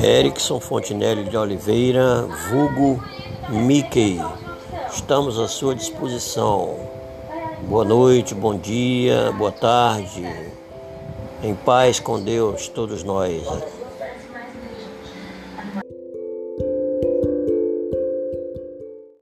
Erickson Fontinelli de Oliveira, vulgo Mickey. Estamos à sua disposição. Boa noite, bom dia, boa tarde. Em paz com Deus, todos nós.